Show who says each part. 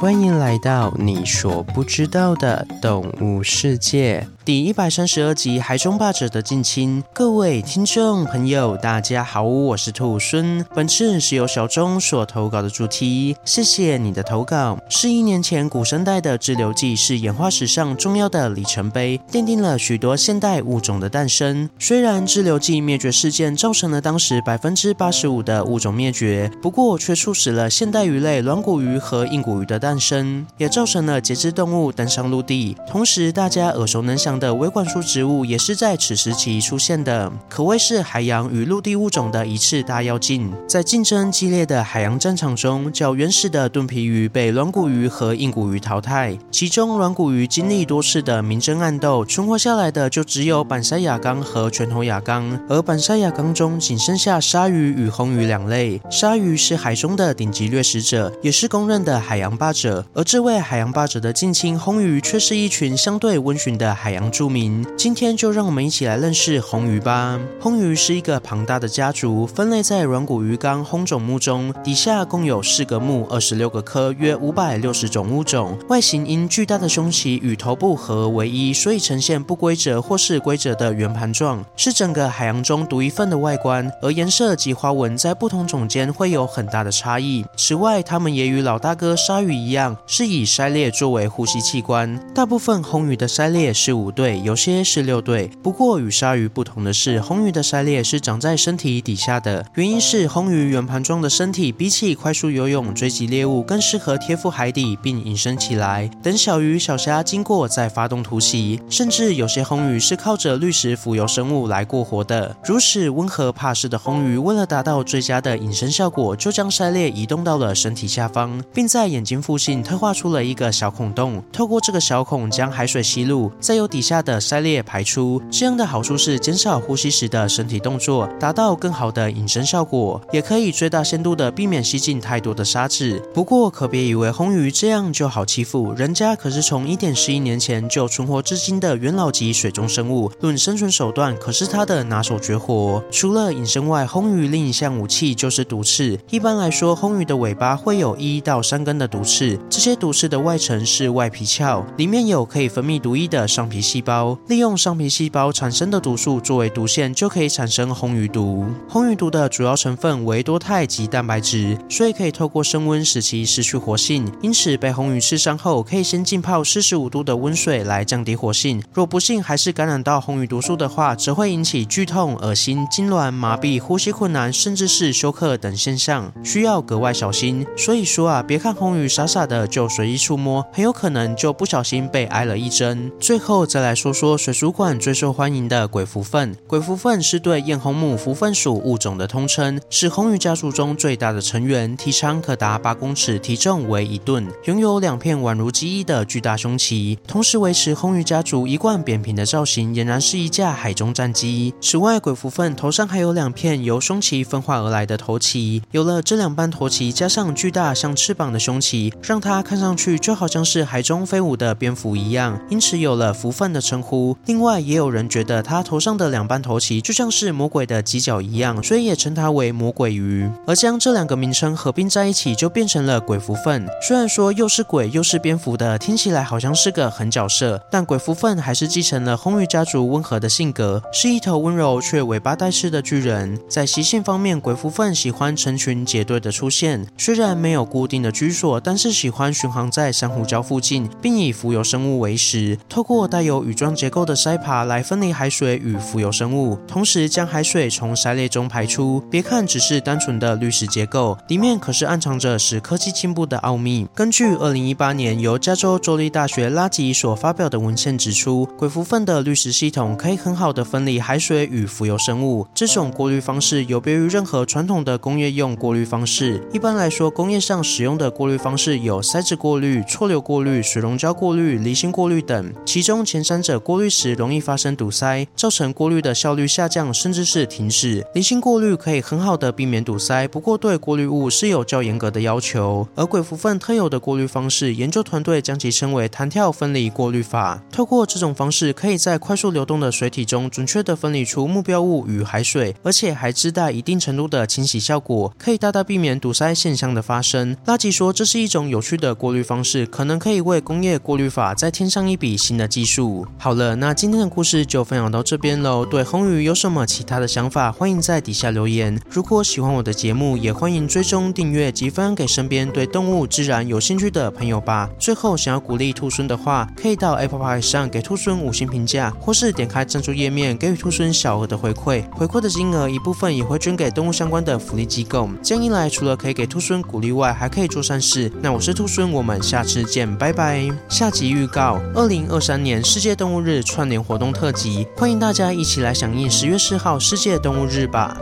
Speaker 1: 欢迎来到你所不知道的动物世界。第一百三十二集海中霸者的近亲，各位听众朋友，大家好，我是兔孙。本次是由小钟所投稿的主题，谢谢你的投稿。四亿年前，古生代的滞留纪是演化史上重要的里程碑，奠定了许多现代物种的诞生。虽然滞留纪灭绝事件造成了当时百分之八十五的物种灭绝，不过却促使了现代鱼类软骨鱼和硬骨鱼的诞生，也造成了节肢动物登上陆地。同时，大家耳熟能详的微灌输植物也是在此时期出现的，可谓是海洋与陆地物种的一次大跃进。在竞争激烈的海洋战场中，较原始的盾皮鱼被软骨鱼和硬骨鱼淘汰，其中软骨鱼经历多次的明争暗斗，存活下来的就只有板鳃亚纲和拳头亚纲，而板鳃亚纲中仅剩下鲨鱼与红鱼两类。鲨鱼是海中的顶级掠食者，也是公认的海洋霸者，而这位海洋霸者的近亲红鱼却是一群相对温驯的海洋住民。今天就让我们一起来认识红鱼吧。红鱼是一个庞大的家族，分类在软骨鱼纲红种目中，底下共有四个目、二十六个科，约五百六十种物种。外形因巨大的胸鳍与头部合为一，所以呈现不规则或是规则的圆盘状，是整个海洋中独一份的外观。而颜色及花纹在不同种间会有很大的差异。此外，它们也与老大哥鲨鱼一样，是以鳃裂作为呼吸器官。大部分红鱼的鳃裂是对，有些是六对，不过与鲨鱼不同的是，红鱼的鳃裂是长在身体底下的。原因是红鱼圆盘状的身体比起快速游泳追击猎物，更适合贴附海底并隐身起来，等小鱼小虾经过再发动突袭。甚至有些红鱼是靠着滤食浮游生物来过活的。如此温和怕事的红鱼，为了达到最佳的隐身效果，就将鳃裂移动到了身体下方，并在眼睛附近特画出了一个小孔洞，透过这个小孔将海水吸入，再由底下的鳃裂排出，这样的好处是减少呼吸时的身体动作，达到更好的隐身效果，也可以最大限度的避免吸进太多的沙子。不过可别以为红鱼这样就好欺负，人家可是从一点十亿年前就存活至今的元老级水中生物，论生存手段可是它的拿手绝活。除了隐身外，红鱼另一项武器就是毒刺。一般来说，红鱼的尾巴会有一到三根的毒刺，这些毒刺的外层是外皮鞘，里面有可以分泌毒液的上皮细胞，利用上皮细胞产生的毒素作为毒腺，就可以产生红鱼毒。红鱼毒的主要成分为多肽及蛋白质，所以可以透过升温使其失去活性。因此，被红鱼刺伤后，可以先浸泡四十五度的温水来降低活性。若不幸还是感染到红鱼毒素的话，则会引起剧痛、恶心、痉挛、麻痹、呼吸困难，甚至是休克等现象，需要格外小心。所以说啊，别看红鱼傻傻的就随意触摸，很有可能就不小心被挨了一针。最后再来说说水族馆最受欢迎的鬼蝠鲼，鬼蝠鲼是对艳红目蝠鲼属物种的通称，是红鱼家族中最大的成员，体长可达八公尺，体重为一吨，拥有两片宛如鸡翼的巨大胸鳍，同时维持红鱼家族一贯扁平的造型，俨然是一架海中战机。此外，鬼蝠鲼头上还有两片由胸鳍分化而来的头鳍，有了这两般头鳍，加上巨大像翅膀的胸鳍，让它看上去就好像是海中飞舞的蝙蝠一样，因此有了蝠鲼的称呼。另外，也有人觉得他头上的两半头鳍就像是魔鬼的犄角一样，所以也称它为魔鬼鱼。而将这两个名称合并在一起，就变成了鬼蝠鲼。虽然说又是鬼又是蝙蝠的，听起来好像是个狠角色，但鬼蝠鲼还是继承了红鱼家族温和的性格，是一头温柔却尾巴带刺的巨人。在习性方面，鬼蝠鲼喜欢成群结队的出现，虽然没有固定的居所，但是喜欢巡航在珊瑚礁附近，并以浮游生物为食，透过带有羽状结构的鳃耙来分离海水与浮游生物，同时将海水从鳃裂中排出。别看只是单纯的滤石结构，里面可是暗藏着使科技进步的奥秘。根据二零一八年由加州州立大学拉吉所发表的文献指出，鬼蝠粪的滤食系统可以很好的分离海水与浮游生物。这种过滤方式有别于任何传统的工业用过滤方式。一般来说，工业上使用的过滤方式有筛子过滤、错流过滤、水溶胶过滤、离心过滤等，其中前三者过滤时容易发生堵塞，造成过滤的效率下降，甚至是停止。离心过滤可以很好的避免堵塞，不过对过滤物是有较严格的要求。而鬼蝠粪特有的过滤方式，研究团队将其称为弹跳分离过滤法。透过这种方式，可以在快速流动的水体中准确地分离出目标物与海水，而且还自带一定程度的清洗效果，可以大大避免堵塞现象的发生。拉吉说，这是一种有趣的过滤方式，可能可以为工业过滤法再添上一笔新的技术。好了，那今天的故事就分享到这边喽。对红鱼有什么其他的想法，欢迎在底下留言。如果喜欢我的节目，也欢迎追踪订阅及分享给身边对动物自然有兴趣的朋友吧。最后，想要鼓励兔孙的话，可以到 Apple Pay 上给兔孙五星评价，或是点开赞助页面给予兔孙小额的回馈。回馈的金额一部分也会捐给动物相关的福利机构。这样一来，除了可以给兔孙鼓励外，还可以做善事。那我是兔孙，我们下次见，拜拜。下集预告：二零二三年世界动物日串联活动特辑，欢迎大家一起来响应十月四号世界动物日吧。